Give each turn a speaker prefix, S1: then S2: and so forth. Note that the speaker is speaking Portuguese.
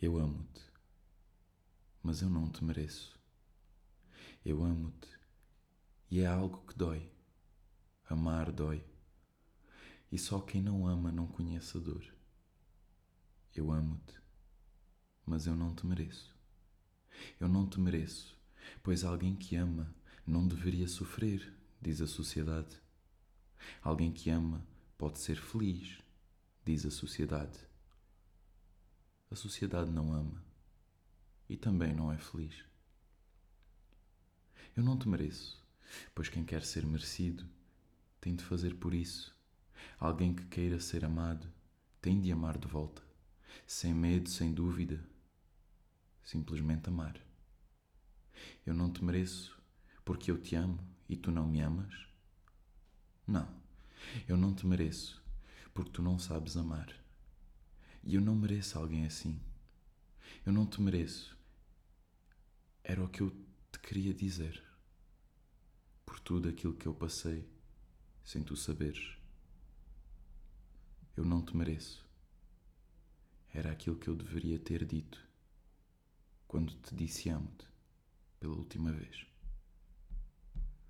S1: Eu amo-te, mas eu não te mereço. Eu amo-te e é algo que dói. Amar dói. E só quem não ama não conhece a dor. Eu amo-te, mas eu não te mereço. Eu não te mereço, pois alguém que ama não deveria sofrer, diz a sociedade. Alguém que ama pode ser feliz, diz a sociedade. A sociedade não ama e também não é feliz. Eu não te mereço, pois quem quer ser merecido tem de fazer por isso. Alguém que queira ser amado tem de amar de volta, sem medo, sem dúvida, simplesmente amar. Eu não te mereço porque eu te amo e tu não me amas? Não, eu não te mereço porque tu não sabes amar. E eu não mereço alguém assim. Eu não te mereço. Era o que eu te queria dizer. Por tudo aquilo que eu passei, sem tu saberes. Eu não te mereço. Era aquilo que eu deveria ter dito quando te disse amo-te pela última vez.